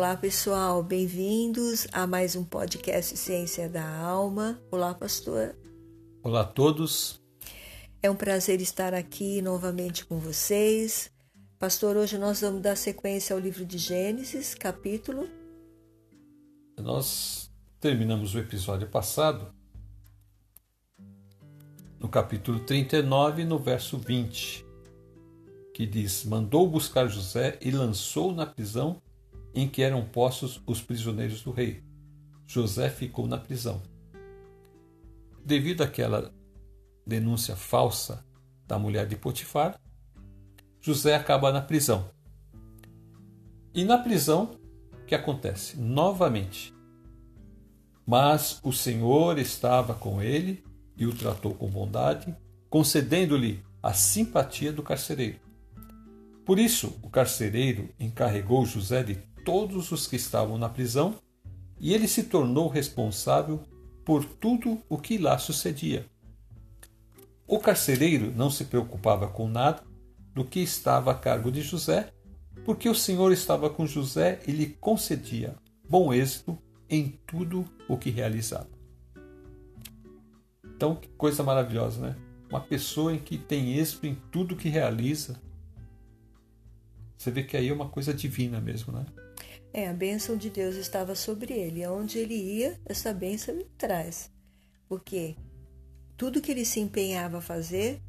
Olá, pessoal, bem-vindos a mais um podcast Ciência da Alma. Olá, pastor. Olá a todos. É um prazer estar aqui novamente com vocês. Pastor, hoje nós vamos dar sequência ao livro de Gênesis, capítulo. Nós terminamos o episódio passado no capítulo 39, no verso 20, que diz: Mandou buscar José e lançou na prisão em que eram postos os prisioneiros do rei. José ficou na prisão. Devido àquela denúncia falsa da mulher de Potifar, José acaba na prisão. E na prisão, o que acontece? Novamente. Mas o Senhor estava com ele e o tratou com bondade, concedendo-lhe a simpatia do carcereiro. Por isso, o carcereiro encarregou José de todos os que estavam na prisão, e ele se tornou responsável por tudo o que lá sucedia. O carcereiro não se preocupava com nada do que estava a cargo de José, porque o Senhor estava com José e lhe concedia bom êxito em tudo o que realizava. Então, que coisa maravilhosa, né? Uma pessoa em que tem êxito em tudo que realiza. Você vê que aí é uma coisa divina mesmo, né? É, a bênção de Deus estava sobre ele. Aonde ele ia, essa bênção ele traz. Porque tudo que ele se empenhava a fazer,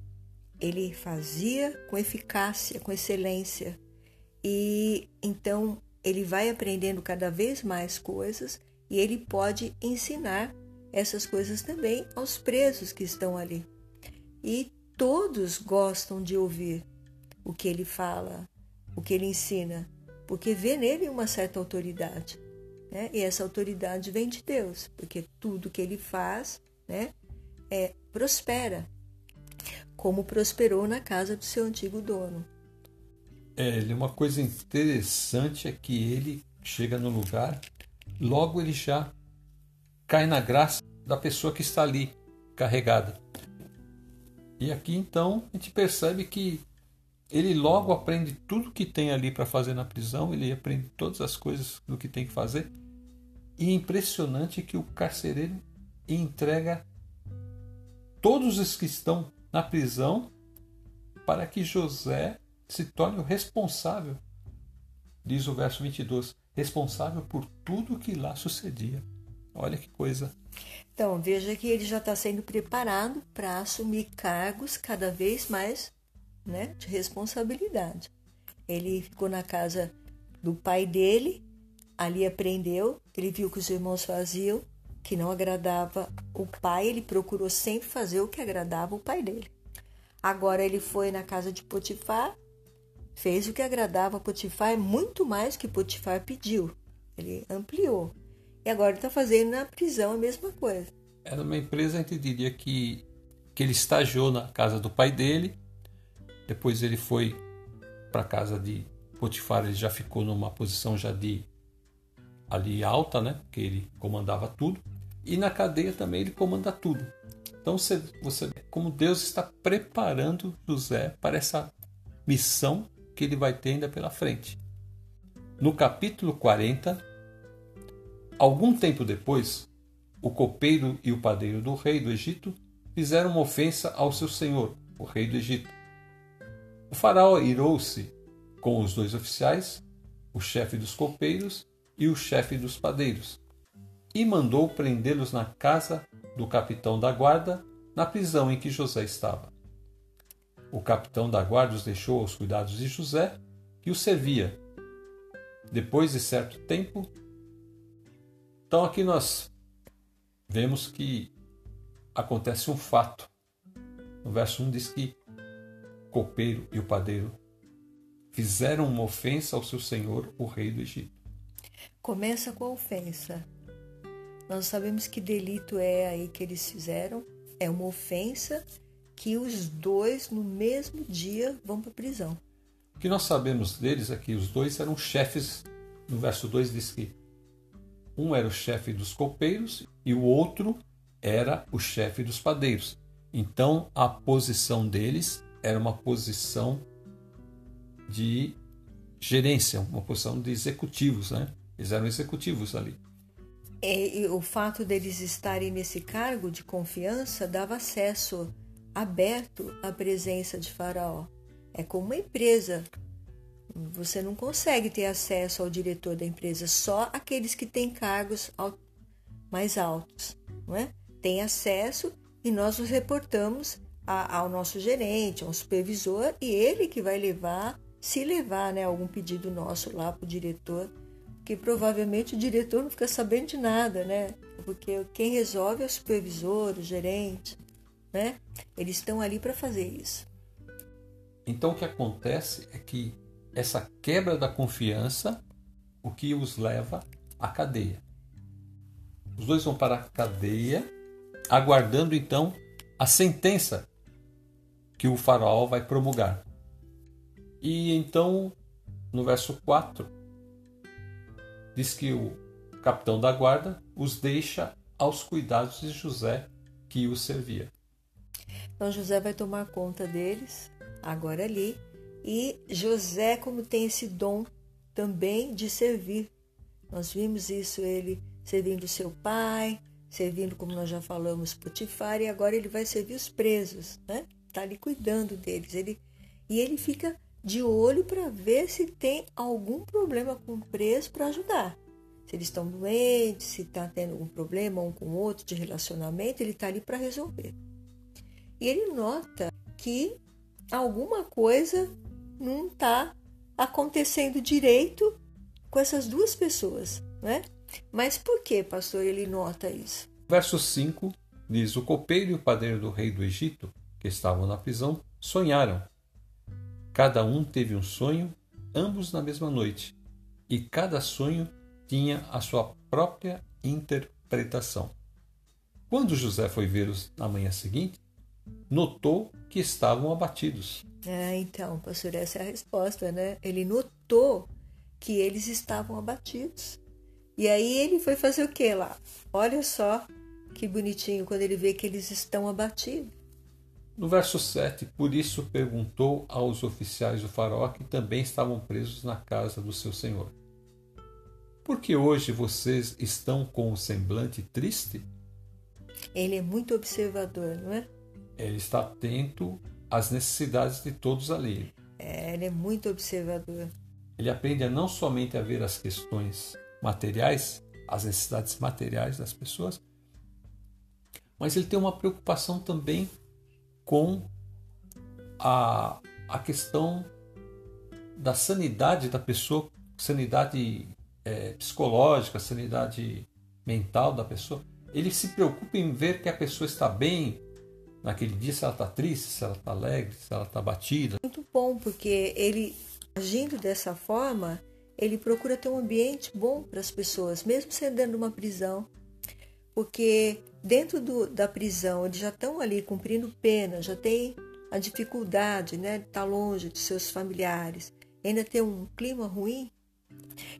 ele fazia com eficácia, com excelência. E então ele vai aprendendo cada vez mais coisas e ele pode ensinar essas coisas também aos presos que estão ali. E todos gostam de ouvir o que ele fala, o que ele ensina porque vê nele uma certa autoridade. Né? E essa autoridade vem de Deus, porque tudo que ele faz né, é, prospera, como prosperou na casa do seu antigo dono. É, uma coisa interessante é que ele chega no lugar, logo ele já cai na graça da pessoa que está ali carregada. E aqui então a gente percebe que ele logo aprende tudo que tem ali para fazer na prisão, ele aprende todas as coisas do que tem que fazer. E é impressionante que o carcereiro entrega todos os que estão na prisão para que José se torne o responsável, diz o verso 22, responsável por tudo que lá sucedia. Olha que coisa. Então, veja que ele já está sendo preparado para assumir cargos cada vez mais né, de responsabilidade. Ele ficou na casa do pai dele, ali aprendeu, ele viu que os irmãos faziam, que não agradava o pai, ele procurou sempre fazer o que agradava o pai dele. Agora ele foi na casa de Potifar, fez o que agradava a Potifar, muito mais que Potifar pediu. Ele ampliou. E agora está fazendo na prisão a mesma coisa. Era uma empresa, a gente diria que, que ele estagiou na casa do pai dele, depois ele foi para a casa de Potifar, ele já ficou numa posição já de ali alta, né? Porque ele comandava tudo. E na cadeia também ele comanda tudo. Então você, você vê como Deus está preparando José para essa missão que ele vai ter ainda pela frente. No capítulo 40, algum tempo depois, o copeiro e o padeiro do rei do Egito fizeram uma ofensa ao seu senhor, o rei do Egito. O faraó irou-se com os dois oficiais, o chefe dos copeiros e o chefe dos padeiros, e mandou prendê-los na casa do capitão da guarda, na prisão em que José estava. O capitão da guarda os deixou aos cuidados de José, que o servia. Depois de certo tempo, então aqui nós vemos que acontece um fato. No verso 1 diz que copeiro e o padeiro fizeram uma ofensa ao seu senhor, o rei do Egito. Começa com a ofensa. Nós sabemos que delito é aí que eles fizeram. É uma ofensa que os dois, no mesmo dia, vão para a prisão. O que nós sabemos deles é que os dois eram chefes. No verso 2 diz que um era o chefe dos copeiros e o outro era o chefe dos padeiros. Então a posição deles era uma posição de gerência, uma posição de executivos, né? Eles eram executivos ali. E, e o fato deles estarem nesse cargo de confiança dava acesso aberto à presença de Faraó. É como uma empresa. Você não consegue ter acesso ao diretor da empresa, só aqueles que têm cargos mais altos, não é? Tem acesso e nós nos reportamos a, ao nosso gerente, ao supervisor, e ele que vai levar, se levar né, algum pedido nosso lá para o diretor, que provavelmente o diretor não fica sabendo de nada, né? Porque quem resolve é o supervisor, o gerente, né? Eles estão ali para fazer isso. Então o que acontece é que essa quebra da confiança, o que os leva à cadeia. Os dois vão para a cadeia, aguardando então a sentença que o faraó vai promulgar. E então, no verso 4, diz que o capitão da guarda os deixa aos cuidados de José que os servia. Então José vai tomar conta deles, agora ali, e José, como tem esse dom também de servir. Nós vimos isso, ele servindo seu pai, servindo, como nós já falamos, Potifar, e agora ele vai servir os presos, né? Está ali cuidando deles. Ele, e ele fica de olho para ver se tem algum problema com o preso para ajudar. Se eles estão doentes, se está tendo algum problema um com o outro de relacionamento, ele está ali para resolver. E ele nota que alguma coisa não está acontecendo direito com essas duas pessoas, né? Mas por que, pastor, ele nota isso? Verso 5 diz: O copeiro e o padeiro do rei do Egito, que estavam na prisão, sonharam. Cada um teve um sonho, ambos na mesma noite, e cada sonho tinha a sua própria interpretação. Quando José foi vê-los na manhã seguinte, notou que estavam abatidos. É, então, pastor, essa é a resposta, né? Ele notou que eles estavam abatidos. E aí ele foi fazer o que lá? Olha só que bonitinho quando ele vê que eles estão abatidos. No verso 7, por isso perguntou aos oficiais do faraó que também estavam presos na casa do seu senhor: Por que hoje vocês estão com o semblante triste? Ele é muito observador, não é? Ele está atento às necessidades de todos ali. É, ele é muito observador. Ele aprende a não somente a ver as questões materiais, as necessidades materiais das pessoas, mas ele tem uma preocupação também com a, a questão da sanidade da pessoa, sanidade é, psicológica, sanidade mental da pessoa. Ele se preocupa em ver que a pessoa está bem naquele dia, se ela está triste, se ela está alegre, se ela está batida. Muito bom, porque ele, agindo dessa forma, ele procura ter um ambiente bom para as pessoas, mesmo sendo dentro de uma prisão. Porque dentro do, da prisão eles já estão ali cumprindo pena, já tem a dificuldade né, de estar longe de seus familiares, ainda ter um clima ruim.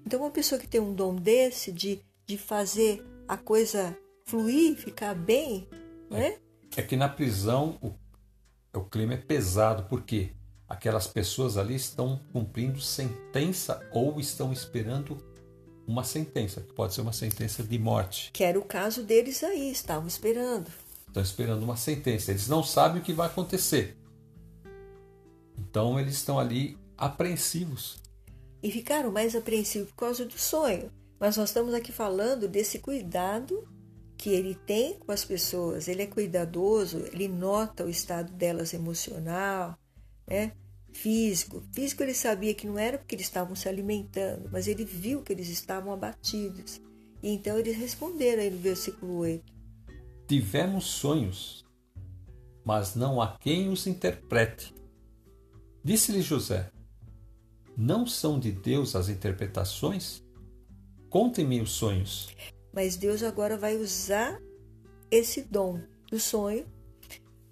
Então, uma pessoa que tem um dom desse de, de fazer a coisa fluir, ficar bem, né? É que na prisão o, o clima é pesado, por quê? aquelas pessoas ali estão cumprindo sentença ou estão esperando uma sentença, que pode ser uma sentença de morte. Que era o caso deles aí, estavam esperando. Estão esperando uma sentença. Eles não sabem o que vai acontecer. Então eles estão ali apreensivos. E ficaram mais apreensivos por causa do sonho. Mas nós estamos aqui falando desse cuidado que ele tem com as pessoas. Ele é cuidadoso, ele nota o estado delas emocional, né? Físico. Físico ele sabia que não era porque eles estavam se alimentando, mas ele viu que eles estavam abatidos. E então eles responderam aí no versículo 8: Tivemos sonhos, mas não há quem os interprete. Disse-lhe José: Não são de Deus as interpretações? Contem-me os sonhos. Mas Deus agora vai usar esse dom do sonho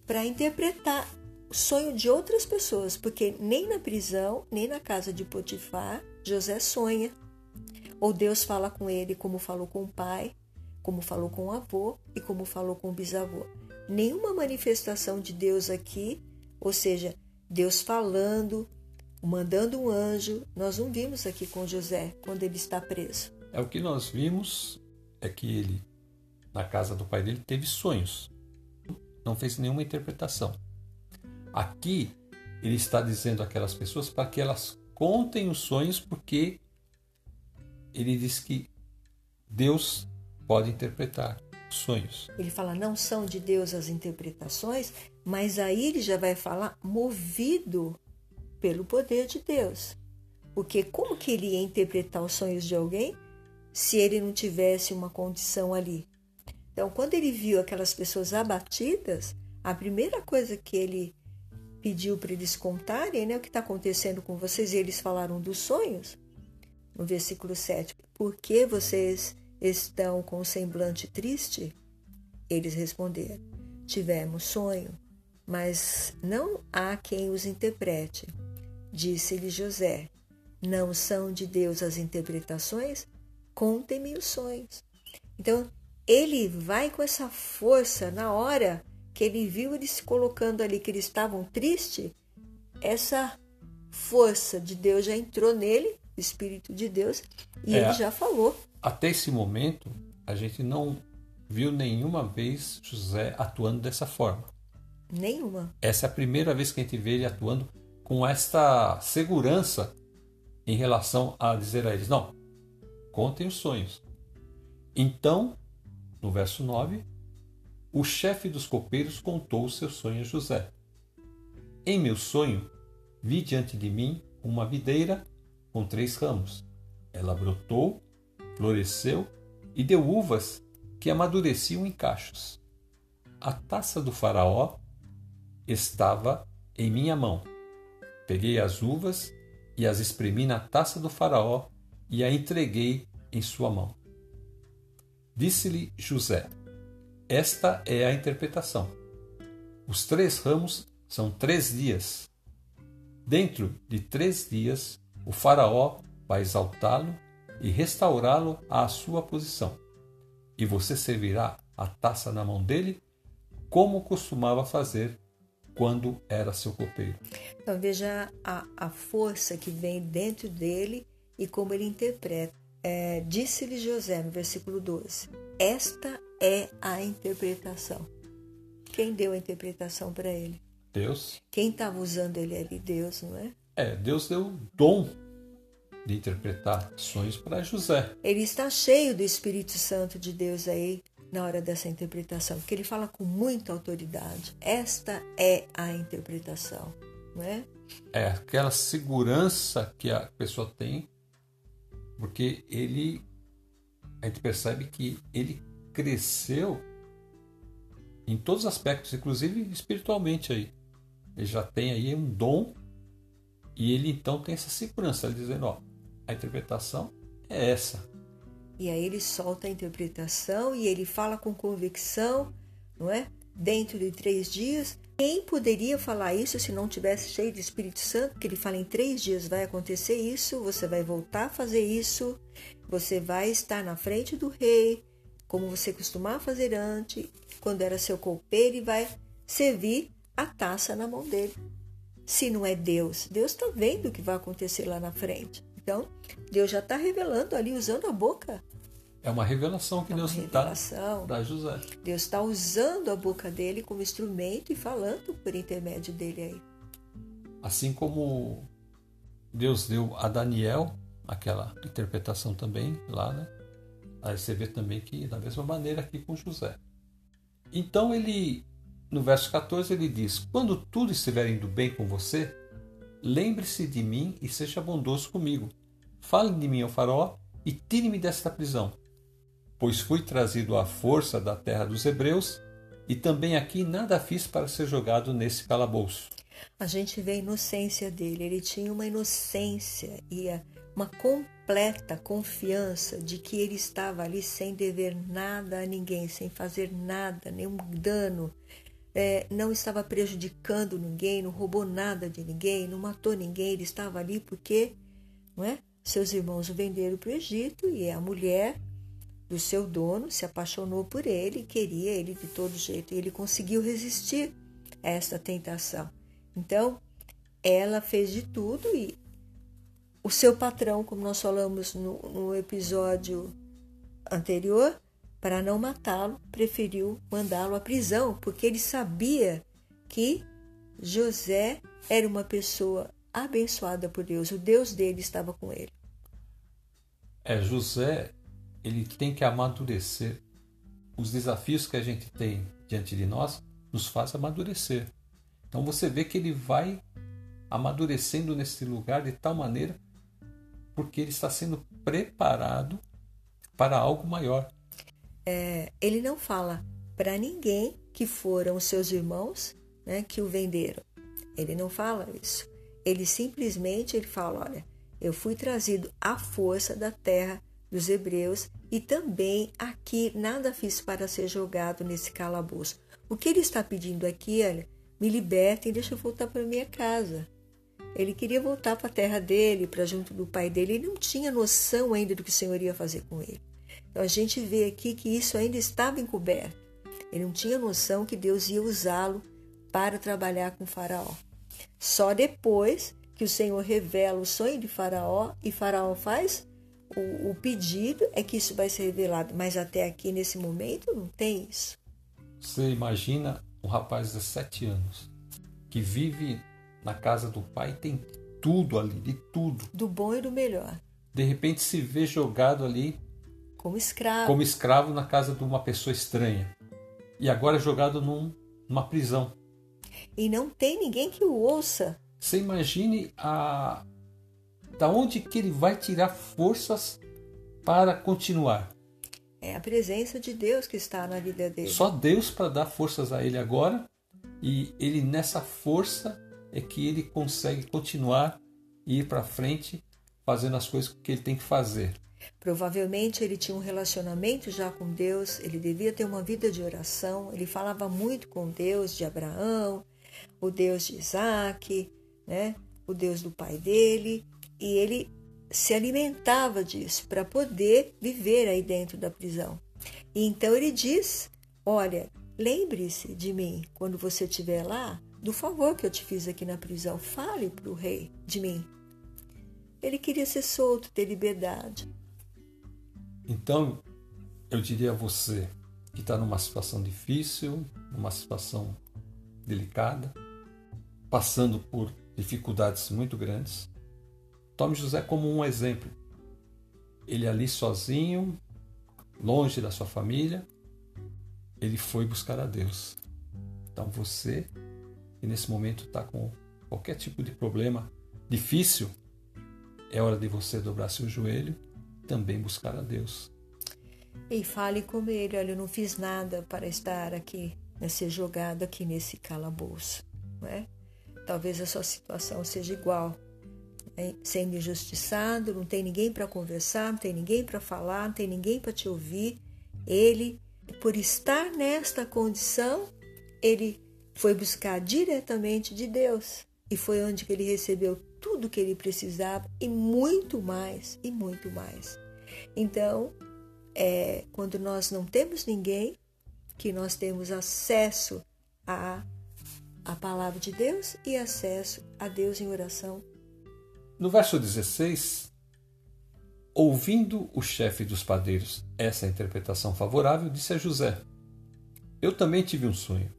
para interpretar sonho de outras pessoas, porque nem na prisão, nem na casa de Potifar, José sonha. Ou Deus fala com ele como falou com o pai, como falou com o avô e como falou com o bisavô. Nenhuma manifestação de Deus aqui, ou seja, Deus falando, mandando um anjo, nós não vimos aqui com José quando ele está preso. É o que nós vimos é que ele, na casa do pai dele, teve sonhos. Não fez nenhuma interpretação. Aqui ele está dizendo àquelas pessoas para que elas contem os sonhos, porque ele diz que Deus pode interpretar sonhos. Ele fala, não são de Deus as interpretações, mas aí ele já vai falar movido pelo poder de Deus. Porque como que ele ia interpretar os sonhos de alguém se ele não tivesse uma condição ali? Então, quando ele viu aquelas pessoas abatidas, a primeira coisa que ele pediu para eles contarem, né, o que está acontecendo com vocês, e eles falaram dos sonhos, no versículo 7, por que vocês estão com o semblante triste? Eles responderam, tivemos sonho, mas não há quem os interprete. Disse-lhe José, não são de Deus as interpretações? Contem-me os sonhos. Então, ele vai com essa força na hora que ele viu eles se colocando ali, que eles estavam tristes, essa força de Deus já entrou nele, o Espírito de Deus, e é, ele já falou. Até esse momento, a gente não viu nenhuma vez José atuando dessa forma. Nenhuma. Essa é a primeira vez que a gente vê ele atuando com esta segurança em relação a dizer a eles: não, contem os sonhos. Então, no verso 9, o chefe dos copeiros contou o seu sonho a José. Em meu sonho, vi diante de mim uma videira com três ramos. Ela brotou, floresceu e deu uvas que amadureciam em cachos. A taça do Faraó estava em minha mão. Peguei as uvas e as espremi na taça do Faraó e a entreguei em sua mão. Disse-lhe José: esta é a interpretação. Os três ramos são três dias. Dentro de três dias, o Faraó vai exaltá-lo e restaurá-lo à sua posição. E você servirá a taça na mão dele, como costumava fazer quando era seu copeiro. Então veja a, a força que vem dentro dele e como ele interpreta. É, Disse-lhe José no versículo 12: Esta é a interpretação. Quem deu a interpretação para ele? Deus. Quem estava usando ele ali? Deus, não é? É, Deus deu o dom de interpretar sonhos para José. Ele está cheio do Espírito Santo de Deus aí na hora dessa interpretação, porque ele fala com muita autoridade. Esta é a interpretação, não é? É aquela segurança que a pessoa tem, porque ele a gente percebe que ele cresceu em todos os aspectos, inclusive espiritualmente aí. Ele já tem aí um dom e ele então tem essa segurança, ele dizendo, ó, a interpretação é essa. E aí ele solta a interpretação e ele fala com convicção, não é? Dentro de três dias. Quem poderia falar isso se não tivesse cheio de Espírito Santo? Que ele fala em três dias vai acontecer isso, você vai voltar a fazer isso, você vai estar na frente do rei, como você costumava fazer antes, quando era seu copeiro, e vai servir a taça na mão dele. Se não é Deus, Deus está vendo o que vai acontecer lá na frente. Então, Deus já está revelando ali, usando a boca. É uma revelação que é Deus está para José. Deus está usando a boca dele como instrumento e falando por intermédio dele aí. Assim como Deus deu a Daniel aquela interpretação também lá, né? Aí você vê também que da mesma maneira aqui com José. Então ele, no verso 14, ele diz: Quando tudo estiver indo bem com você, lembre-se de mim e seja bondoso comigo. Fale de mim ao faraó e tire-me desta prisão, pois fui trazido à força da terra dos hebreus e também aqui nada fiz para ser jogado nesse calabouço. A gente vê a inocência dele, ele tinha uma inocência e uma completa confiança de que ele estava ali sem dever nada a ninguém, sem fazer nada, nenhum dano, é, não estava prejudicando ninguém, não roubou nada de ninguém, não matou ninguém, ele estava ali porque não é? seus irmãos o venderam para o Egito e a mulher do seu dono se apaixonou por ele, queria ele de todo jeito, e ele conseguiu resistir a esta tentação. Então, ela fez de tudo e o seu patrão, como nós falamos no, no episódio anterior, para não matá-lo, preferiu mandá-lo à prisão, porque ele sabia que José era uma pessoa abençoada por Deus, o Deus dele estava com ele. É, José, ele tem que amadurecer. Os desafios que a gente tem diante de nós nos faz amadurecer. Então você vê que ele vai amadurecendo nesse lugar de tal maneira porque ele está sendo preparado para algo maior. É, ele não fala para ninguém que foram os seus irmãos né, que o venderam. Ele não fala isso. Ele simplesmente ele fala, olha, eu fui trazido à força da terra dos hebreus e também aqui nada fiz para ser jogado nesse calabouço. O que ele está pedindo aqui, olha, me libertem, deixa eu voltar para minha casa. Ele queria voltar para a terra dele, para junto do pai dele. Ele não tinha noção ainda do que o Senhor ia fazer com ele. Então a gente vê aqui que isso ainda estava encoberto. Ele não tinha noção que Deus ia usá-lo para trabalhar com Faraó. Só depois que o Senhor revela o sonho de Faraó e Faraó faz o, o pedido é que isso vai ser revelado. Mas até aqui, nesse momento, não tem isso. Você imagina um rapaz de sete anos que vive na casa do pai tem tudo ali, de tudo. Do bom e do melhor. De repente se vê jogado ali como escravo. Como escravo na casa de uma pessoa estranha. E agora jogado num, numa prisão. E não tem ninguém que o ouça. Você imagine a da onde que ele vai tirar forças para continuar. É a presença de Deus que está na vida dele. Só Deus para dar forças a ele agora. E ele nessa força é que ele consegue continuar e ir para frente fazendo as coisas que ele tem que fazer. Provavelmente ele tinha um relacionamento já com Deus, ele devia ter uma vida de oração, ele falava muito com Deus de Abraão, o Deus de Isaac, né? o Deus do pai dele, e ele se alimentava disso para poder viver aí dentro da prisão. E então ele diz: Olha, lembre-se de mim quando você estiver lá, do favor que eu te fiz aqui na prisão. Fale para o rei de mim. Ele queria ser solto, ter liberdade. Então, eu diria a você que está numa situação difícil, numa situação delicada, passando por dificuldades muito grandes, tome José como um exemplo. Ele ali sozinho, longe da sua família, ele foi buscar a Deus. Então você e nesse momento está com qualquer tipo de problema difícil, é hora de você dobrar seu joelho e também buscar a Deus. E fale com ele, olha, eu não fiz nada para estar aqui, né, ser jogado aqui nesse calabouço. Né? Talvez a sua situação seja igual, né? sendo injustiçado, não tem ninguém para conversar, não tem ninguém para falar, não tem ninguém para te ouvir. Ele, por estar nesta condição, ele foi buscar diretamente de Deus e foi onde que ele recebeu tudo que ele precisava e muito mais, e muito mais. Então, é quando nós não temos ninguém, que nós temos acesso à, à palavra de Deus e acesso a Deus em oração. No verso 16, ouvindo o chefe dos padeiros essa interpretação favorável, disse a José: Eu também tive um sonho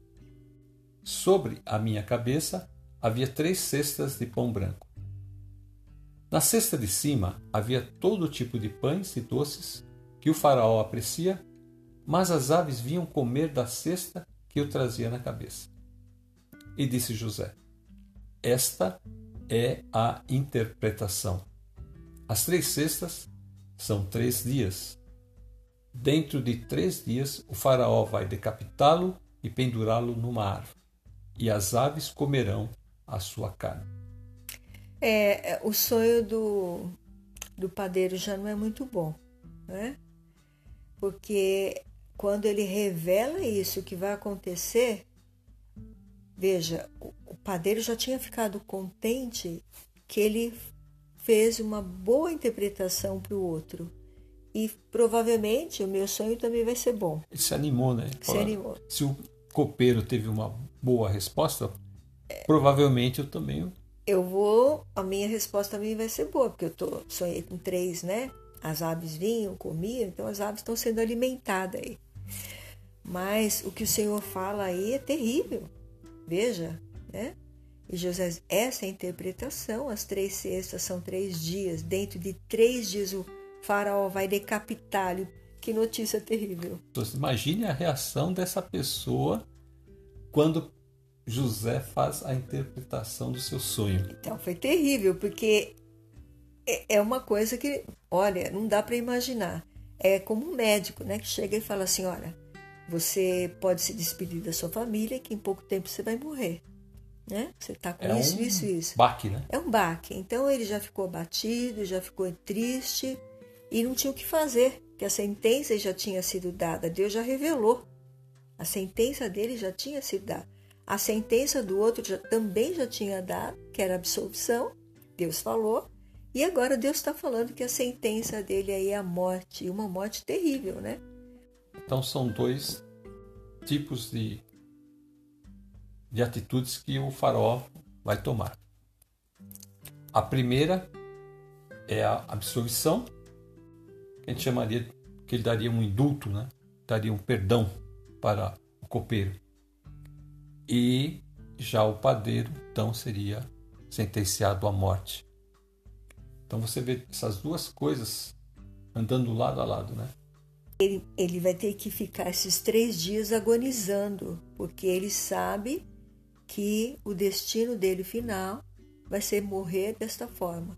Sobre a minha cabeça havia três cestas de pão branco. Na cesta de cima havia todo tipo de pães e doces que o faraó aprecia, mas as aves vinham comer da cesta que eu trazia na cabeça. E disse José: Esta é a interpretação. As três cestas são três dias. Dentro de três dias, o faraó vai decapitá-lo e pendurá-lo numa árvore e as aves comerão a sua carne. É, o sonho do, do padeiro já não é muito bom, né? Porque quando ele revela isso que vai acontecer, veja, o, padeiro já tinha ficado contente que ele fez uma boa interpretação para o outro. E provavelmente o meu sonho também vai ser bom. Ele se animou, né? Se animou. Se o copeiro teve uma boa resposta, é. provavelmente eu também eu vou, a minha resposta também vai ser boa, porque eu tô, sonhei com três, né? As aves vinham, comiam, então as aves estão sendo alimentadas aí. Mas o que o Senhor fala aí é terrível. Veja, né? E José, essa é a interpretação. As três cestas são três dias. Dentro de três dias o faraó vai decapitá-lo. Que notícia terrível. Imagine a reação dessa pessoa quando José faz a interpretação do seu sonho. Então foi terrível, porque é, é uma coisa que, olha, não dá para imaginar. É como um médico, né, que chega e fala assim, olha, você pode se despedir da sua família, que em pouco tempo você vai morrer. Né? Você está com é isso, um isso, isso. Baque, né? É um baque. Então ele já ficou abatido, já ficou triste e não tinha o que fazer, que a sentença já tinha sido dada. Deus já revelou. A sentença dele já tinha sido dada. A sentença do outro já, também já tinha dado, que era absolvição. Deus falou. E agora Deus está falando que a sentença dele aí é a morte, uma morte terrível, né? Então são dois tipos de, de atitudes que o faraó vai tomar. A primeira é a absolvição, que a gente chamaria que ele daria um indulto, né? daria um perdão para o copeiro. E já o padeiro, então, seria sentenciado à morte. Então você vê essas duas coisas andando lado a lado, né? Ele, ele vai ter que ficar esses três dias agonizando, porque ele sabe que o destino dele final vai ser morrer desta forma.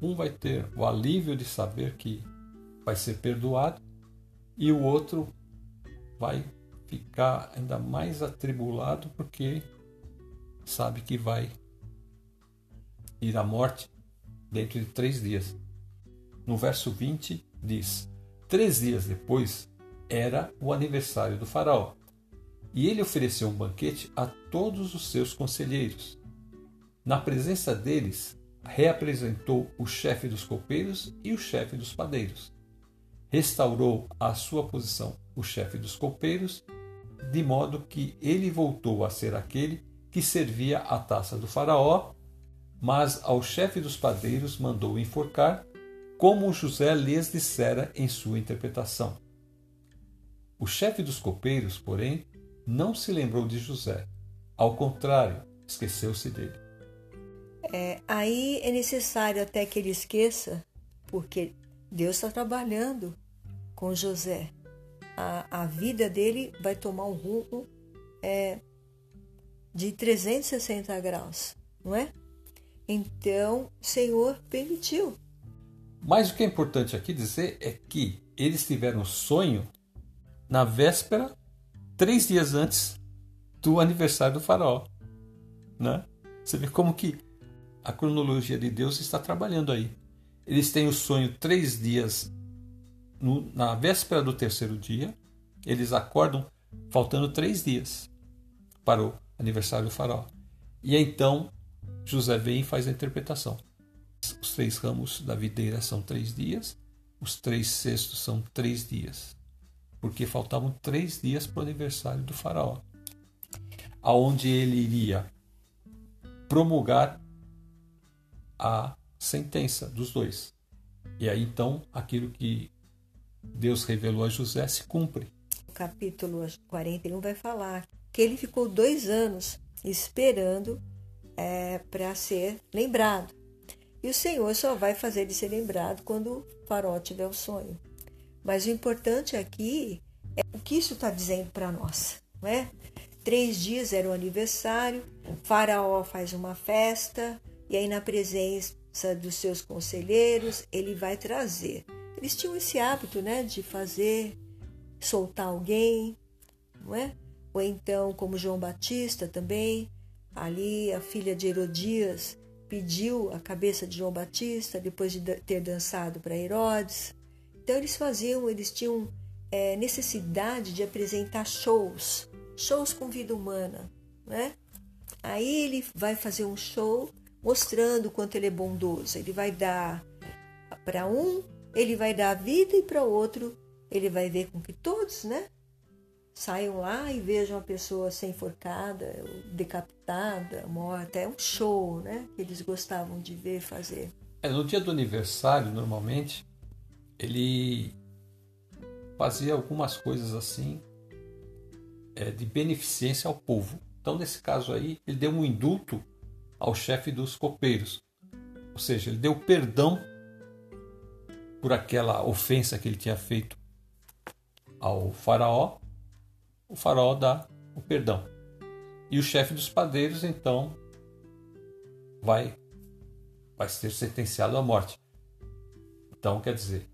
Um vai ter o alívio de saber que vai ser perdoado, e o outro vai ficar ainda mais atribulado porque sabe que vai ir à morte dentro de três dias. No verso 20 diz: Três dias depois era o aniversário do Faraó, e ele ofereceu um banquete a todos os seus conselheiros. Na presença deles, reapresentou o chefe dos copeiros e o chefe dos padeiros. Restaurou à sua posição o chefe dos copeiros de modo que ele voltou a ser aquele que servia a taça do Faraó, mas ao chefe dos padeiros mandou enforcar, como José lhes dissera em sua interpretação. O chefe dos copeiros, porém, não se lembrou de José. Ao contrário, esqueceu-se dele. É, aí é necessário até que ele esqueça, porque Deus está trabalhando com José a, a vida dele vai tomar um rumo é, de 360 graus, não é? Então, o Senhor permitiu. Mas o que é importante aqui dizer é que eles tiveram sonho na véspera, três dias antes do aniversário do faraó. Né? Você vê como que a cronologia de Deus está trabalhando aí. Eles têm o sonho três dias no, na véspera do terceiro dia, eles acordam faltando três dias para o aniversário do faraó. E então José vem e faz a interpretação. Os três ramos da videira são três dias, os três cestos são três dias, porque faltavam três dias para o aniversário do faraó, aonde ele iria promulgar a sentença dos dois. E aí então aquilo que Deus revelou a José se cumpre. O capítulo 41 vai falar que ele ficou dois anos esperando é, para ser lembrado. E o Senhor só vai fazer ele ser lembrado quando o faraó tiver o sonho. Mas o importante aqui é o que isso está dizendo para nós, não é? Três dias era o aniversário, faraó faz uma festa, e aí na presença dos seus conselheiros ele vai trazer eles tinham esse hábito, né, de fazer, soltar alguém, não é? Ou então, como João Batista também, ali a filha de Herodias pediu a cabeça de João Batista depois de ter dançado para Herodes. Então eles faziam, eles tinham é, necessidade de apresentar shows, shows com vida humana, né? Aí ele vai fazer um show mostrando quanto ele é bondoso. Ele vai dar para um ele vai dar a vida e para outro ele vai ver com que todos, né, saiam lá e vejam a pessoa ser enforcada, decapitada, morta. É um show, né? Que eles gostavam de ver fazer. É, no dia do aniversário, normalmente, ele fazia algumas coisas assim é, de beneficência ao povo. Então, nesse caso aí, ele deu um indulto ao chefe dos copeiros. Ou seja, ele deu perdão por aquela ofensa que ele tinha feito ao faraó. O faraó dá o perdão. E o chefe dos padeiros, então, vai, vai ser sentenciado à morte. Então, quer dizer,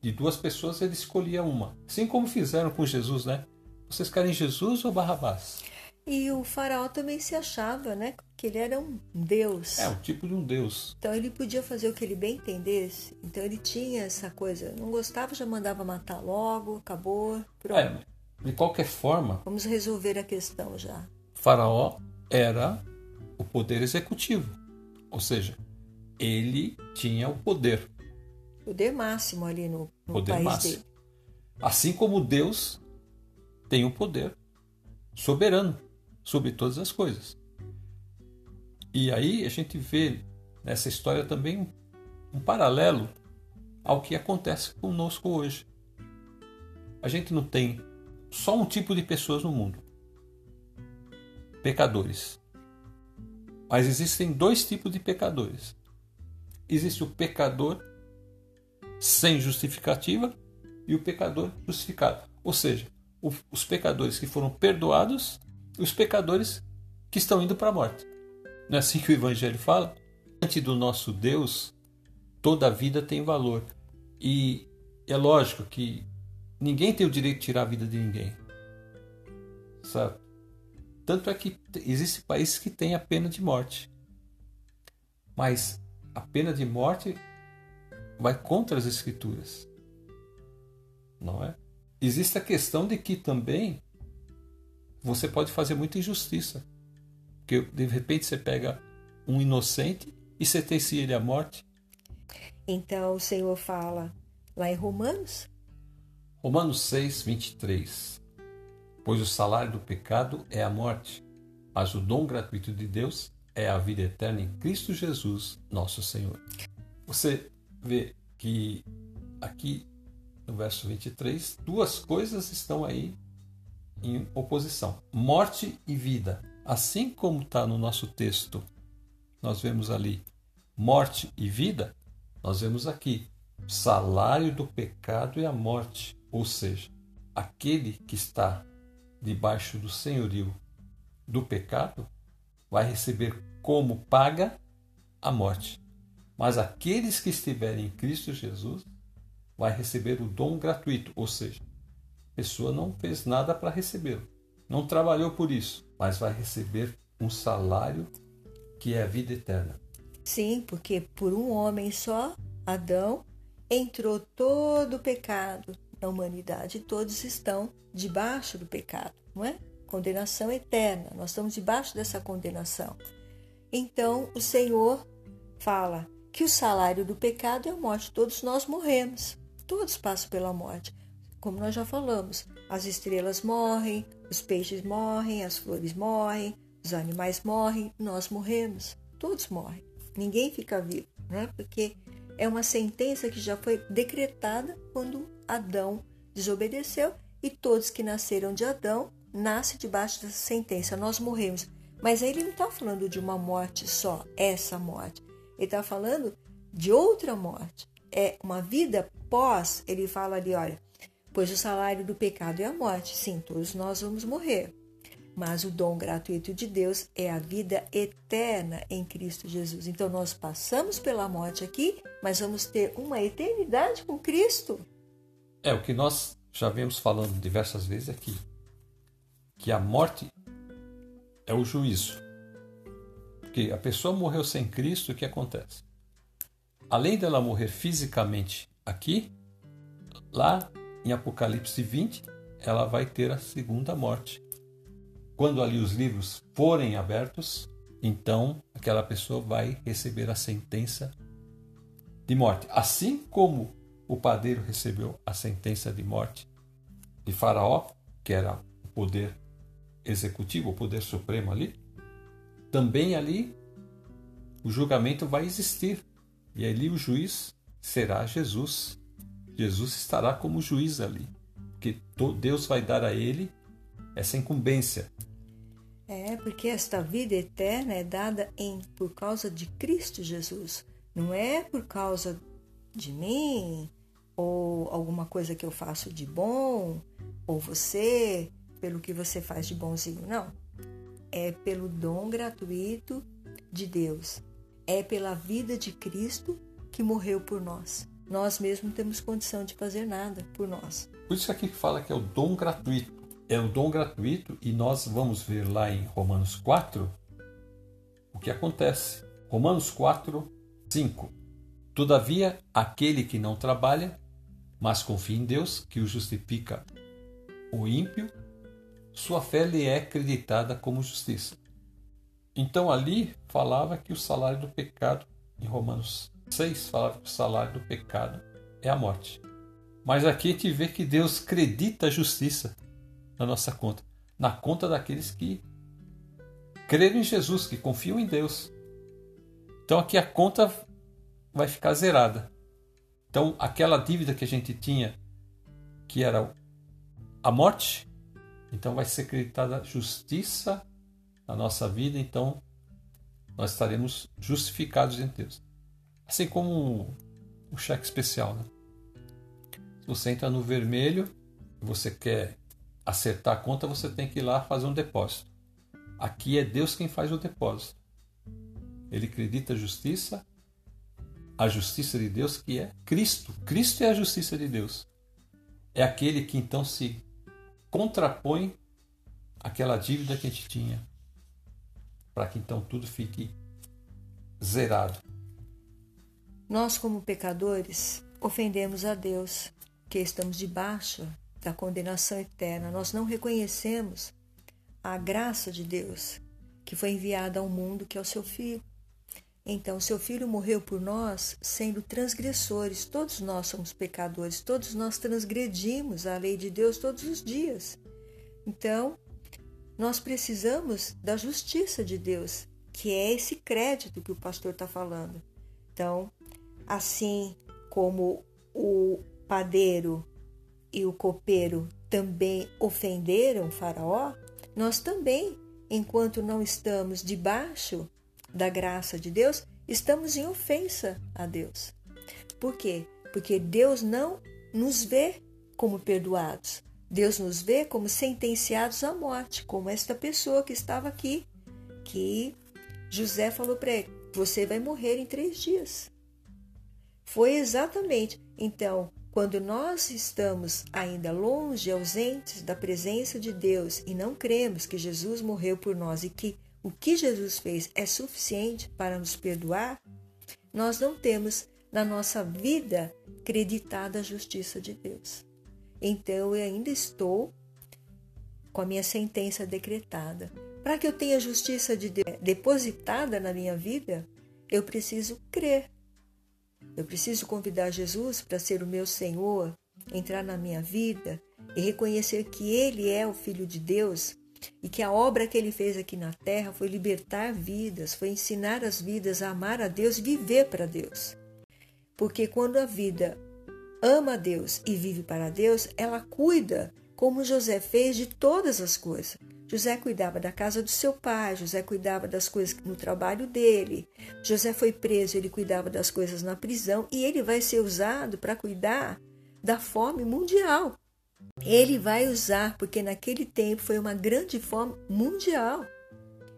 de duas pessoas ele escolhia uma. Assim como fizeram com Jesus, né? Vocês querem Jesus ou Barrabás? E o faraó também se achava, né? Que ele era um deus. É, um tipo de um deus. Então ele podia fazer o que ele bem entendesse. Então ele tinha essa coisa. Não gostava, já mandava matar logo, acabou, pronto. É, de qualquer forma. Vamos resolver a questão já. Faraó era o poder executivo. Ou seja, ele tinha o poder poder máximo ali no, no poder país máximo. dele. Assim como Deus tem o poder soberano sobre todas as coisas. E aí a gente vê nessa história também um, um paralelo ao que acontece conosco hoje. A gente não tem só um tipo de pessoas no mundo: pecadores. Mas existem dois tipos de pecadores. Existe o pecador sem justificativa e o pecador justificado. Ou seja, os pecadores que foram perdoados e os pecadores que estão indo para a morte. Não é assim que o Evangelho fala? Diante do nosso Deus, toda vida tem valor. E é lógico que ninguém tem o direito de tirar a vida de ninguém. Sabe? Tanto é que existem países que têm a pena de morte. Mas a pena de morte vai contra as escrituras. Não é? Existe a questão de que também você pode fazer muita injustiça. Porque de repente você pega um inocente e sentencia ele à morte. Então o Senhor fala lá em Romanos? Romanos 6, 23. Pois o salário do pecado é a morte, mas o dom gratuito de Deus é a vida eterna em Cristo Jesus, nosso Senhor. Você vê que aqui no verso 23, duas coisas estão aí em oposição: morte e vida. Assim como está no nosso texto, nós vemos ali morte e vida, nós vemos aqui salário do pecado é a morte, ou seja, aquele que está debaixo do senhorio do pecado vai receber como paga a morte. Mas aqueles que estiverem em Cristo Jesus vai receber o dom gratuito, ou seja, a pessoa não fez nada para recebê-lo, não trabalhou por isso, mas vai receber um salário que é a vida eterna. Sim, porque por um homem só, Adão, entrou todo o pecado na humanidade, todos estão debaixo do pecado, não é? Condenação eterna, nós estamos debaixo dessa condenação. Então o Senhor fala: que o salário do pecado é a morte. Todos nós morremos, todos passam pela morte. Como nós já falamos, as estrelas morrem, os peixes morrem, as flores morrem, os animais morrem, nós morremos, todos morrem. Ninguém fica vivo, né? porque é uma sentença que já foi decretada quando Adão desobedeceu e todos que nasceram de Adão nascem debaixo dessa sentença. Nós morremos. Mas aí ele não está falando de uma morte só, essa morte. Ele está falando de outra morte. É uma vida pós, ele fala ali, olha, pois o salário do pecado é a morte. Sim, todos nós vamos morrer. Mas o dom gratuito de Deus é a vida eterna em Cristo Jesus. Então nós passamos pela morte aqui, mas vamos ter uma eternidade com Cristo. É, o que nós já vemos falando diversas vezes aqui, que a morte é o juízo. Porque a pessoa morreu sem Cristo, o que acontece? Além dela morrer fisicamente aqui, lá em Apocalipse 20, ela vai ter a segunda morte. Quando ali os livros forem abertos, então aquela pessoa vai receber a sentença de morte. Assim como o padeiro recebeu a sentença de morte de Faraó, que era o poder executivo, o poder supremo ali, também ali o julgamento vai existir. E ali o juiz será Jesus. Jesus estará como juiz ali, porque Deus vai dar a ele essa incumbência. É, porque esta vida eterna é dada em por causa de Cristo Jesus. Não é por causa de mim ou alguma coisa que eu faço de bom ou você pelo que você faz de bonzinho, não. É pelo dom gratuito de Deus. É pela vida de Cristo que morreu por nós. Nós mesmos não temos condição de fazer nada por nós. Por isso aqui fala que é o dom gratuito. É o dom gratuito e nós vamos ver lá em Romanos 4 o que acontece. Romanos 4, 5. Todavia, aquele que não trabalha, mas confia em Deus, que o justifica o ímpio, sua fé lhe é acreditada como justiça. Então ali falava que o salário do pecado, em Romanos 6, falava que o salário do pecado é a morte. Mas aqui a gente vê que Deus acredita a justiça na nossa conta, na conta daqueles que creram em Jesus, que confiam em Deus. Então aqui a conta vai ficar zerada. Então aquela dívida que a gente tinha, que era a morte, então vai ser acreditada justiça na nossa vida, então nós estaremos justificados em Deus. Assim como o cheque especial, né? Se você entra no vermelho você quer acertar a conta, você tem que ir lá fazer um depósito. Aqui é Deus quem faz o depósito. Ele acredita a justiça, a justiça de Deus que é Cristo. Cristo é a justiça de Deus. É aquele que então se contrapõe aquela dívida que a gente tinha, para que então tudo fique zerado. Nós, como pecadores, ofendemos a Deus, que estamos debaixo da condenação eterna. Nós não reconhecemos a graça de Deus que foi enviada ao mundo, que é o seu Filho. Então, seu Filho morreu por nós, sendo transgressores. Todos nós somos pecadores, todos nós transgredimos a lei de Deus todos os dias. Então, nós precisamos da justiça de Deus, que é esse crédito que o pastor está falando. Então, assim como o padeiro e o copeiro também ofenderam Faraó, nós também, enquanto não estamos debaixo da graça de Deus, estamos em ofensa a Deus. Por quê? Porque Deus não nos vê como perdoados. Deus nos vê como sentenciados à morte, como esta pessoa que estava aqui, que José falou para ele: Você vai morrer em três dias. Foi exatamente. Então, quando nós estamos ainda longe, ausentes da presença de Deus e não cremos que Jesus morreu por nós e que o que Jesus fez é suficiente para nos perdoar, nós não temos na nossa vida creditada a justiça de Deus. Então eu ainda estou com a minha sentença decretada. Para que eu tenha justiça de Deus depositada na minha vida, eu preciso crer. Eu preciso convidar Jesus para ser o meu Senhor, entrar na minha vida e reconhecer que Ele é o Filho de Deus e que a obra que ele fez aqui na terra foi libertar vidas, foi ensinar as vidas a amar a Deus e viver para Deus. Porque quando a vida ama a Deus e vive para Deus, ela cuida, como José fez, de todas as coisas. José cuidava da casa do seu pai, José cuidava das coisas no trabalho dele. José foi preso, ele cuidava das coisas na prisão e ele vai ser usado para cuidar da fome mundial. Ele vai usar, porque naquele tempo foi uma grande fome mundial.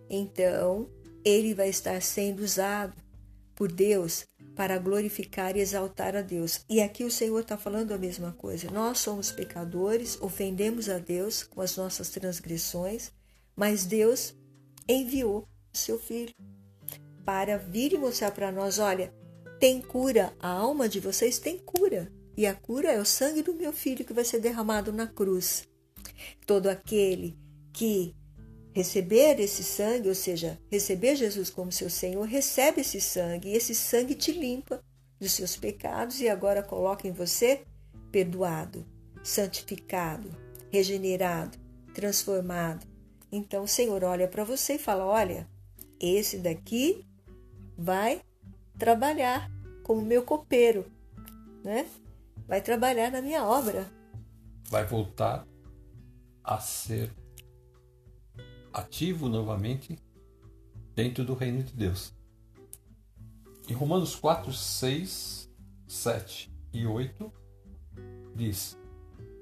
Então, ele vai estar sendo usado por Deus para glorificar e exaltar a Deus. E aqui o Senhor está falando a mesma coisa. Nós somos pecadores, ofendemos a Deus com as nossas transgressões, mas Deus enviou o seu Filho para vir e mostrar para nós: olha, tem cura, a alma de vocês tem cura. E a cura é o sangue do meu filho que vai ser derramado na cruz. Todo aquele que receber esse sangue, ou seja, receber Jesus como seu Senhor, recebe esse sangue e esse sangue te limpa dos seus pecados e agora coloca em você perdoado, santificado, regenerado, transformado. Então o Senhor olha para você e fala: Olha, esse daqui vai trabalhar como meu copeiro, né? Vai trabalhar na minha obra. Vai voltar a ser ativo novamente dentro do reino de Deus. Em Romanos 4, 6, 7 e 8, diz: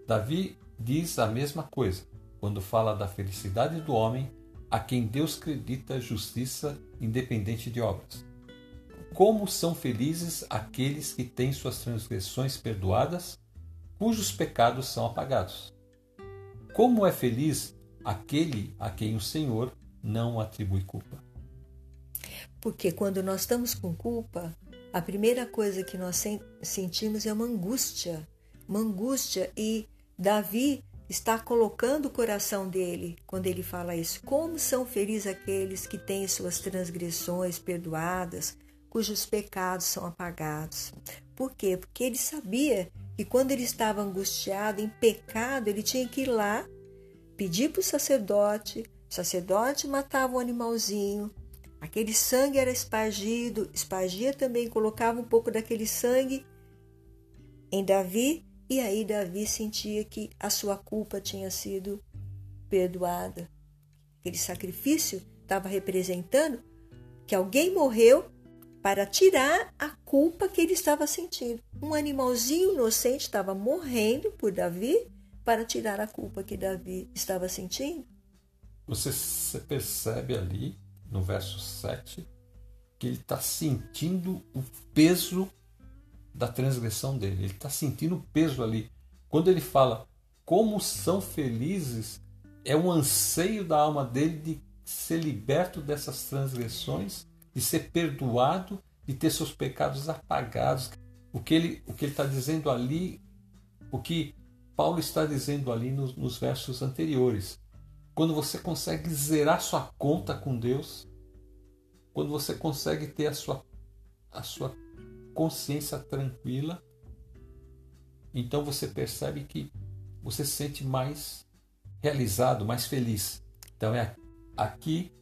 Davi diz a mesma coisa quando fala da felicidade do homem a quem Deus acredita justiça independente de obras. Como são felizes aqueles que têm suas transgressões perdoadas, cujos pecados são apagados. Como é feliz aquele a quem o Senhor não atribui culpa. Porque quando nós estamos com culpa, a primeira coisa que nós sentimos é uma angústia, uma angústia e Davi está colocando o coração dele quando ele fala isso. Como são felizes aqueles que têm suas transgressões perdoadas, cujos pecados são apagados. Por quê? Porque ele sabia que quando ele estava angustiado, em pecado, ele tinha que ir lá pedir para o sacerdote, o sacerdote matava um animalzinho, aquele sangue era espargido, espargia também, colocava um pouco daquele sangue em Davi, e aí Davi sentia que a sua culpa tinha sido perdoada. Aquele sacrifício estava representando que alguém morreu para tirar a culpa que ele estava sentindo. Um animalzinho inocente estava morrendo por Davi para tirar a culpa que Davi estava sentindo. Você percebe ali no verso 7 que ele está sentindo o peso da transgressão dele. Ele está sentindo o peso ali. Quando ele fala como são felizes, é um anseio da alma dele de ser liberto dessas transgressões, de ser perdoado e ter seus pecados apagados. O que ele o que está dizendo ali, o que Paulo está dizendo ali nos, nos versos anteriores. Quando você consegue zerar sua conta com Deus, quando você consegue ter a sua, a sua consciência tranquila, então você percebe que você se sente mais realizado, mais feliz. Então é aqui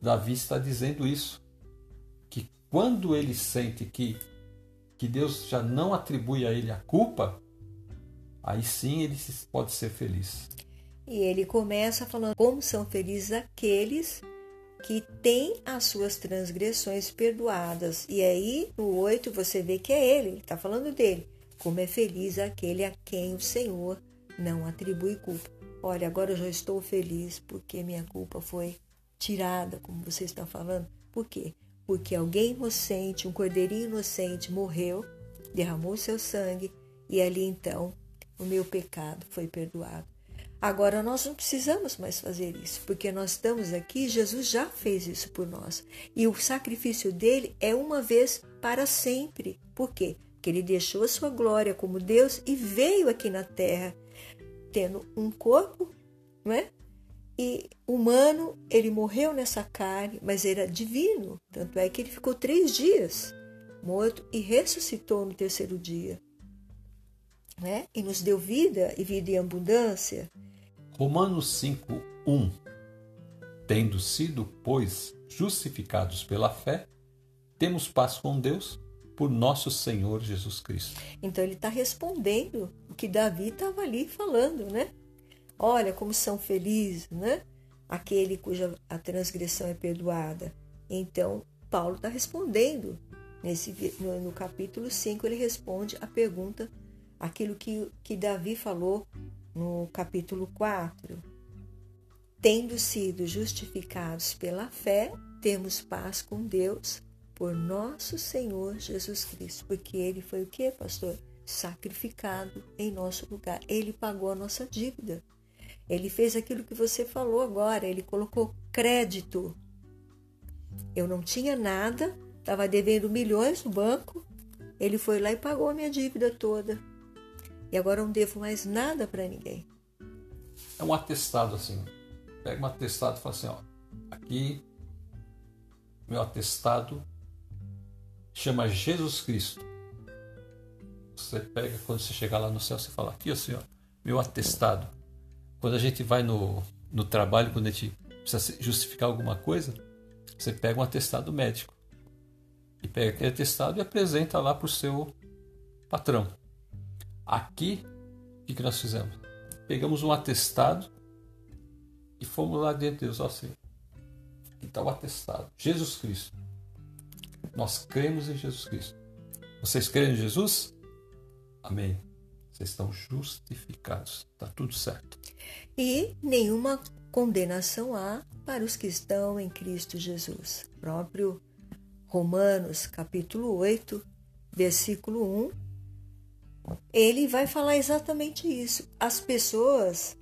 Davi está dizendo isso, que quando ele sente que que Deus já não atribui a ele a culpa, aí sim ele pode ser feliz. E ele começa falando como são felizes aqueles que têm as suas transgressões perdoadas. E aí, no 8, você vê que é ele, ele está falando dele. Como é feliz aquele a quem o Senhor não atribui culpa. Olha, agora eu já estou feliz porque minha culpa foi tirada, como você está falando. Por quê? Porque alguém inocente, um cordeirinho inocente, morreu, derramou seu sangue e ali então o meu pecado foi perdoado. Agora nós não precisamos mais fazer isso, porque nós estamos aqui, Jesus já fez isso por nós. E o sacrifício dele é uma vez para sempre. Por quê? Porque ele deixou a sua glória como Deus e veio aqui na terra tendo um corpo, não é? E humano, ele morreu nessa carne, mas era divino. Tanto é que ele ficou três dias morto e ressuscitou no terceiro dia. Né? E nos deu vida e vida em abundância. Romanos 5, 1 Tendo sido, pois, justificados pela fé, temos paz com Deus por nosso Senhor Jesus Cristo. Então ele está respondendo o que Davi estava ali falando, né? Olha como são felizes, né? Aquele cuja a transgressão é perdoada. Então, Paulo está respondendo. Nesse, no, no capítulo 5, ele responde a pergunta, aquilo que, que Davi falou no capítulo 4. Tendo sido justificados pela fé, temos paz com Deus por nosso Senhor Jesus Cristo. Porque ele foi o que, pastor? Sacrificado em nosso lugar. Ele pagou a nossa dívida. Ele fez aquilo que você falou agora. Ele colocou crédito. Eu não tinha nada, estava devendo milhões no banco. Ele foi lá e pagou a minha dívida toda. E agora não devo mais nada para ninguém. É um atestado assim. Pega um atestado e fala assim, ó, aqui meu atestado chama Jesus Cristo. Você pega quando você chegar lá no céu, você fala aqui ó, meu atestado. Quando a gente vai no, no trabalho, quando a gente precisa justificar alguma coisa, você pega um atestado médico e pega aquele atestado e apresenta lá para o seu patrão. Aqui, o que, que nós fizemos? Pegamos um atestado e fomos lá dentro de Deus, ó Senhor. Aqui está o atestado. Jesus Cristo. Nós cremos em Jesus Cristo. Vocês creem em Jesus? Amém. Estão justificados. Está tudo certo. E nenhuma condenação há para os que estão em Cristo Jesus. Próprio Romanos, capítulo 8, versículo 1, ele vai falar exatamente isso. As pessoas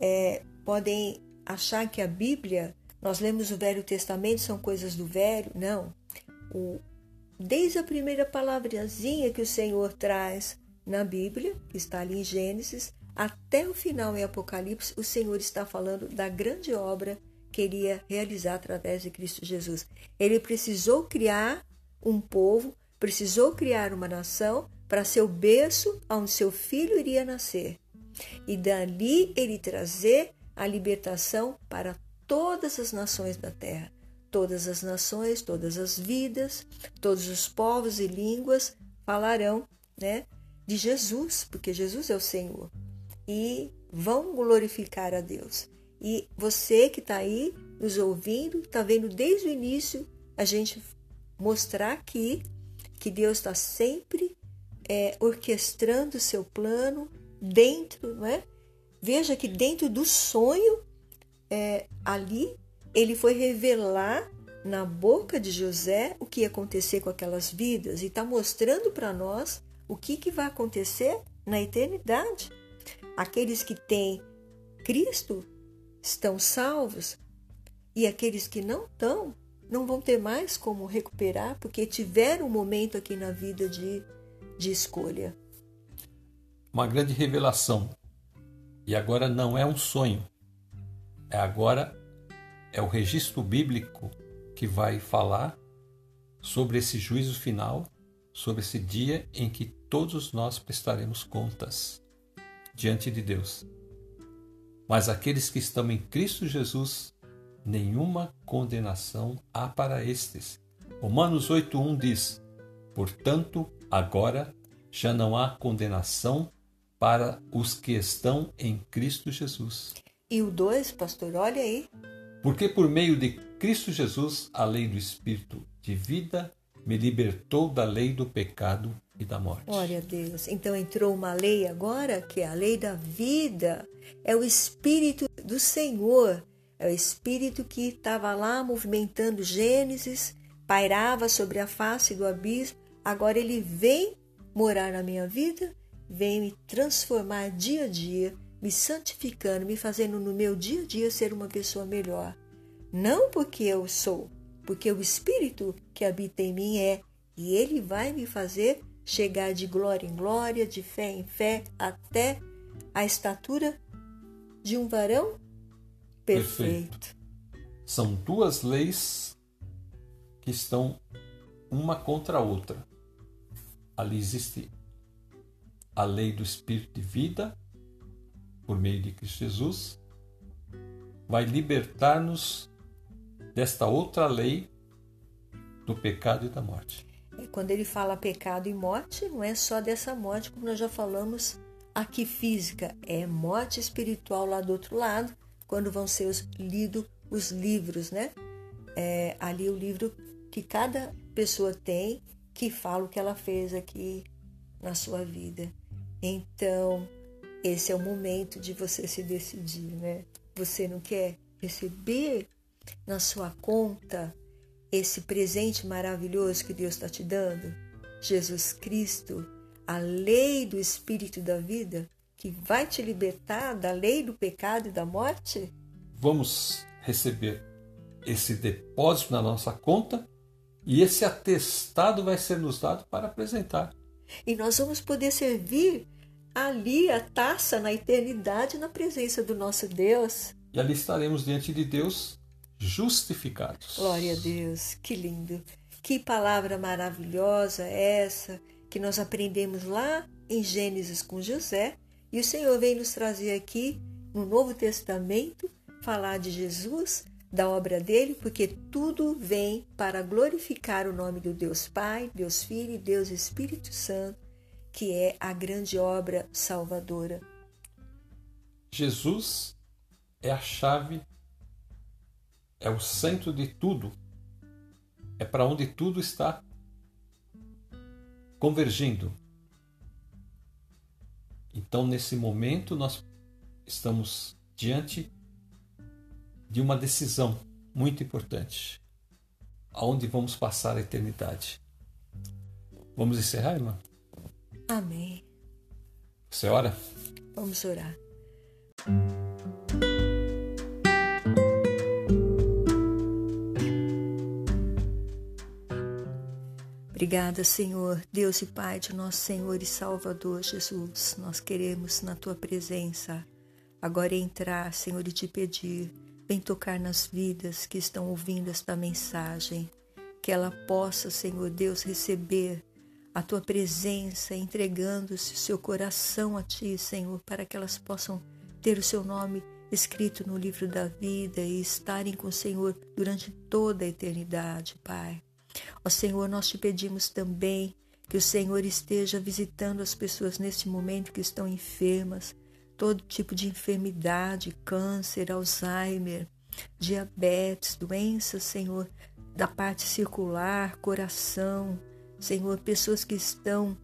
é, podem achar que a Bíblia, nós lemos o Velho Testamento, são coisas do Velho. Não. O, desde a primeira palavrazinha que o Senhor traz na Bíblia, está ali em Gênesis, até o final em Apocalipse, o Senhor está falando da grande obra que ele ia realizar através de Cristo Jesus. Ele precisou criar um povo, precisou criar uma nação para ser o berço onde seu filho iria nascer. E dali ele trazer a libertação para todas as nações da terra. Todas as nações, todas as vidas, todos os povos e línguas falarão né, de Jesus, porque Jesus é o Senhor. E vão glorificar a Deus. E você que está aí nos ouvindo, está vendo desde o início a gente mostrar aqui que Deus está sempre é, orquestrando o seu plano dentro, não é? Veja que dentro do sonho, é, ali, ele foi revelar na boca de José o que ia acontecer com aquelas vidas e está mostrando para nós o que, que vai acontecer na eternidade. Aqueles que têm Cristo estão salvos e aqueles que não estão não vão ter mais como recuperar porque tiveram um momento aqui na vida de, de escolha. Uma grande revelação. E agora não é um sonho. É agora é o registro bíblico que vai falar sobre esse juízo final, sobre esse dia em que todos nós prestaremos contas diante de Deus. Mas aqueles que estão em Cristo Jesus, nenhuma condenação há para estes. Romanos 8:1 diz: Portanto, agora já não há condenação para os que estão em Cristo Jesus. E o 2, pastor, olha aí. Porque por meio de Cristo Jesus, a lei do Espírito de vida me libertou da lei do pecado e da morte. Glória a Deus. Então entrou uma lei agora, que é a lei da vida. É o Espírito do Senhor. É o Espírito que estava lá movimentando Gênesis, pairava sobre a face do abismo. Agora ele vem morar na minha vida, vem me transformar dia a dia, me santificando, me fazendo no meu dia a dia ser uma pessoa melhor. Não porque eu sou, porque o Espírito que habita em mim é, e ele vai me fazer chegar de glória em glória, de fé em fé, até a estatura de um varão perfeito. perfeito. São duas leis que estão uma contra a outra. Ali existe a lei do Espírito de vida, por meio de Cristo Jesus, vai libertar-nos desta outra lei do pecado e da morte. Quando ele fala pecado e morte, não é só dessa morte, como nós já falamos aqui física, é morte espiritual lá do outro lado, quando vão ser os, lidos os livros, né? É, ali o livro que cada pessoa tem que fala o que ela fez aqui na sua vida. Então, esse é o momento de você se decidir, né? Você não quer receber na sua conta esse presente maravilhoso que Deus está te dando? Jesus Cristo, a lei do Espírito da vida, que vai te libertar da lei do pecado e da morte? Vamos receber esse depósito na nossa conta e esse atestado vai ser nos dado para apresentar. E nós vamos poder servir ali a taça na eternidade na presença do nosso Deus. E ali estaremos diante de Deus justificados. Glória a Deus, que lindo. Que palavra maravilhosa é essa que nós aprendemos lá em Gênesis com José e o Senhor vem nos trazer aqui no Novo Testamento falar de Jesus, da obra dele, porque tudo vem para glorificar o nome do Deus Pai, Deus Filho e Deus Espírito Santo, que é a grande obra salvadora. Jesus é a chave, é o centro de tudo, é para onde tudo está convergindo. Então, nesse momento, nós estamos diante de uma decisão muito importante. Aonde vamos passar a eternidade? Vamos encerrar, irmã? Amém. Você ora? Vamos orar. Obrigada, Senhor, Deus e Pai de nosso Senhor e Salvador Jesus. Nós queremos na tua presença agora entrar, Senhor, e te pedir, vem tocar nas vidas que estão ouvindo esta mensagem, que ela possa, Senhor Deus, receber a tua presença, entregando-se o seu coração a ti, Senhor, para que elas possam ter o seu nome escrito no livro da vida e estarem com o Senhor durante toda a eternidade, Pai. Ó Senhor, nós te pedimos também que o Senhor esteja visitando as pessoas neste momento que estão enfermas, todo tipo de enfermidade, câncer, Alzheimer, diabetes, doenças, Senhor, da parte circular, coração, Senhor, pessoas que estão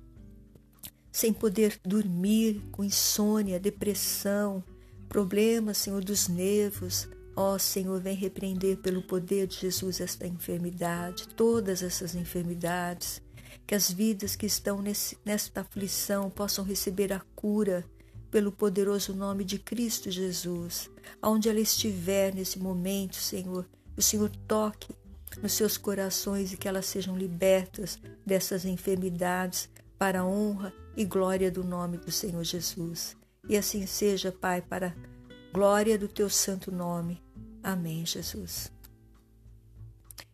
sem poder dormir, com insônia, depressão, problemas, Senhor, dos nervos, Ó oh, Senhor, vem repreender pelo poder de Jesus esta enfermidade, todas essas enfermidades, que as vidas que estão nesse, nesta aflição possam receber a cura pelo poderoso nome de Cristo Jesus. Aonde ela estiver nesse momento, Senhor, o Senhor toque nos seus corações e que elas sejam libertas dessas enfermidades para a honra e glória do nome do Senhor Jesus. E assim seja, Pai, para glória do teu santo nome. Amém, Jesus.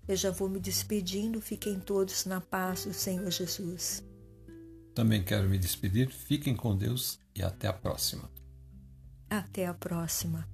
Eu já vou me despedindo, fiquem todos na paz do Senhor Jesus. Também quero me despedir, fiquem com Deus e até a próxima. Até a próxima.